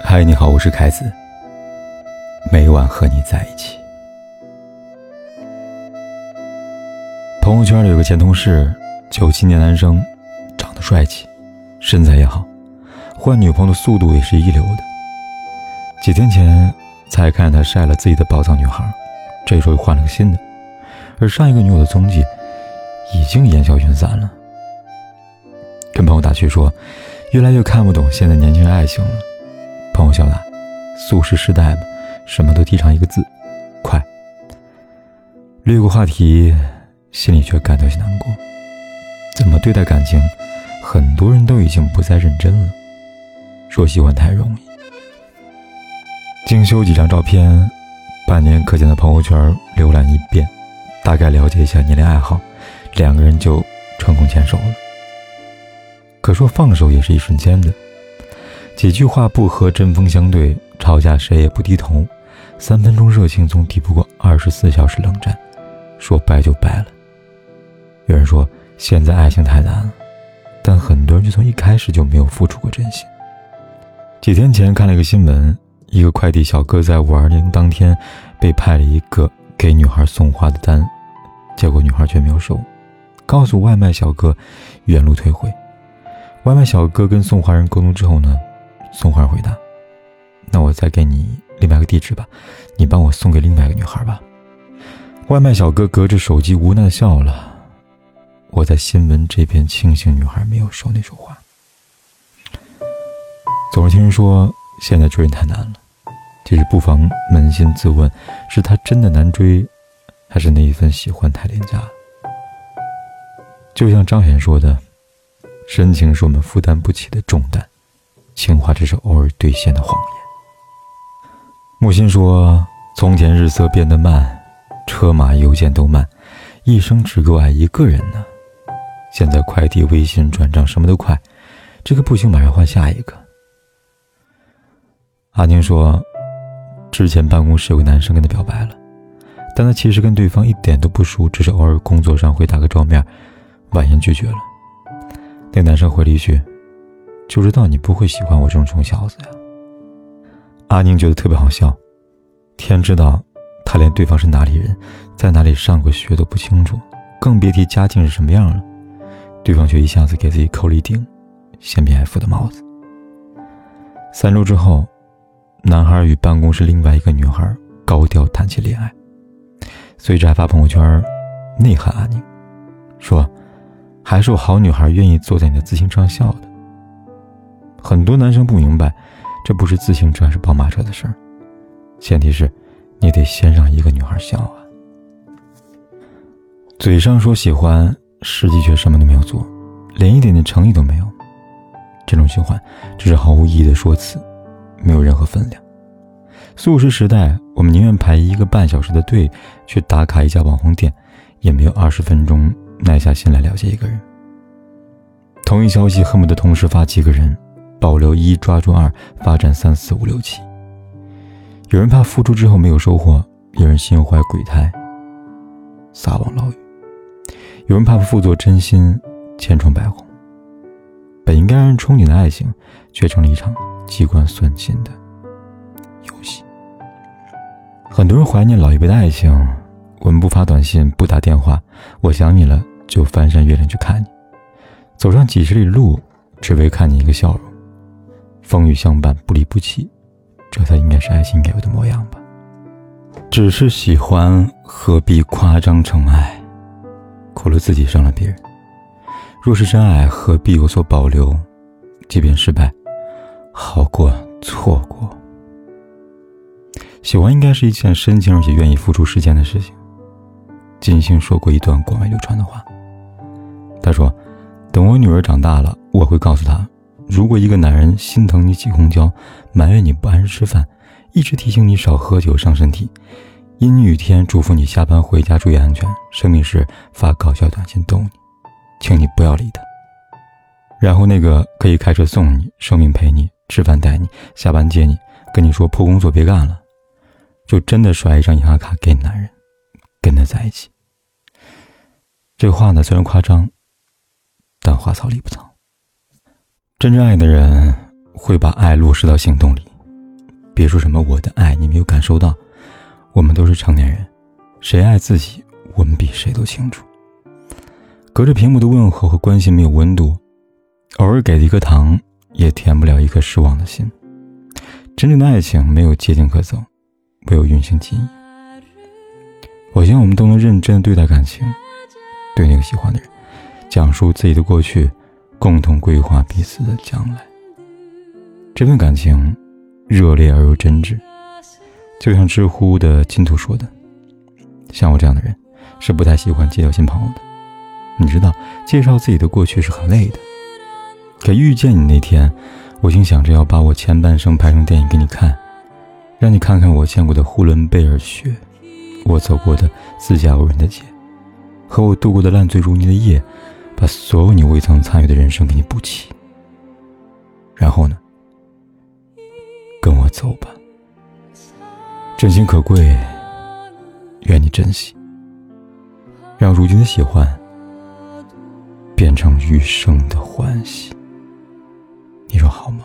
嗨，你好，我是凯子。每晚和你在一起。朋友圈里有个前同事，九七年男生，长得帅气，身材也好，换女朋友的速度也是一流的。几天前才看他晒了自己的宝藏女孩，这时候又换了个新的，而上一个女友的踪迹已经烟消云散了。跟朋友打趣说，越来越看不懂现在年轻人爱情了。朋友笑了，速食时代嘛，什么都提倡一个字，快。略过话题，心里却感到些难过。怎么对待感情，很多人都已经不再认真了。说喜欢太容易。精修几张照片，半年可见的朋友圈浏览一遍，大概了解一下年龄爱好，两个人就成功牵手了。可说放手也是一瞬间的。几句话不合，针锋相对，吵架谁也不低头。三分钟热情总抵不过二十四小时冷战，说掰就掰了。有人说现在爱情太难了，但很多人就从一开始就没有付出过真心。几天前看了一个新闻，一个快递小哥在五二零当天被派了一个给女孩送花的单，结果女孩却没有收，告诉外卖小哥原路退回。外卖小哥跟送花人沟通之后呢？送花回答：“那我再给你另外一个地址吧，你帮我送给另外一个女孩吧。”外卖小哥隔着手机无奈笑了。我在新闻这边庆幸女孩没有说那束花。总是听人说现在追人太难了，其实不妨扪心自问：是他真的难追，还是那一份喜欢太廉价？就像张远说的：“深情是我们负担不起的重担。”情话只是偶尔兑现的谎言。木心说：“从前日色变得慢，车马邮件都慢，一生只够爱一个人呢。现在快递、微信转账什么都快，这个不行，马上换下一个。”阿宁说：“之前办公室有个男生跟他表白了，但他其实跟对方一点都不熟，只是偶尔工作上会打个照面，婉言拒绝了。那男生回了一句。”就知道你不会喜欢我这种穷小子呀。阿宁觉得特别好笑，天知道，他连对方是哪里人，在哪里上过学都不清楚，更别提家境是什么样了。对方却一下子给自己扣了一顶嫌贫爱富的帽子。三周之后，男孩与办公室另外一个女孩高调谈起恋爱，随之还发朋友圈内涵阿宁，说：“还是我好女孩愿意坐在你的自行车上笑的。”很多男生不明白，这不是自行车还是宝马车的事儿，前提是，你得先让一个女孩笑啊。嘴上说喜欢，实际却什么都没有做，连一点点诚意都没有。这种喜欢只是毫无意义的说辞，没有任何分量。素食时代，我们宁愿排一个半小时的队去打卡一家网红店，也没有二十分钟耐下心来了解一个人。同一消息恨不得同时发几个人。保留一，抓住二，发展三四五六七。有人怕付出之后没有收获，有人心怀鬼胎，撒网捞鱼；有人怕付作真心，千疮百孔。本应该让人憧憬的爱情，却成了一场机关算尽的游戏。很多人怀念老一辈的爱情，我们不发短信，不打电话，我想你了就翻山越岭去看你，走上几十里路，只为看你一个笑容。风雨相伴，不离不弃，这才应该是爱情该有的模样吧。只是喜欢，何必夸张成爱？苦了自己，伤了别人。若是真爱，何必有所保留？即便失败，好过错过。喜欢应该是一件深情而且愿意付出时间的事情。金星说过一段广为流传的话，他说：“等我女儿长大了，我会告诉她。”如果一个男人心疼你挤公交，埋怨你不按时吃饭，一直提醒你少喝酒伤身体，阴雨天嘱咐你下班回家注意安全，生病时发搞笑短信逗你，请你不要理他。然后那个可以开车送你、生病陪你、吃饭带你、下班接你，跟你说破工作别干了，就真的甩一张银行卡给男人，跟他在一起。这话呢虽然夸张，但话糙理不糙。真正爱的人会把爱落实到行动里，别说什么我的爱你没有感受到，我们都是成年人，谁爱自己，我们比谁都清楚。隔着屏幕的问候和关心没有温度，偶尔给的一颗糖也填不了一颗失望的心。真正的爱情没有捷径可走，唯有运行记忆。我希望我们都能认真对待感情，对那个喜欢的人，讲述自己的过去，共同规划彼此的将来。这份感情热烈而又真挚，就像知乎的金图说的：“像我这样的人，是不太喜欢介绍新朋友的。你知道，介绍自己的过去是很累的。可遇见你那天，我竟想着要把我前半生拍成电影给你看，让你看看我见过的呼伦贝尔雪，我走过的自驾游人的街，和我度过的烂醉如泥的夜，把所有你未曾参与的人生给你补齐。然后呢？”跟我走吧，真心可贵，愿你珍惜，让如今的喜欢变成余生的欢喜。你说好吗？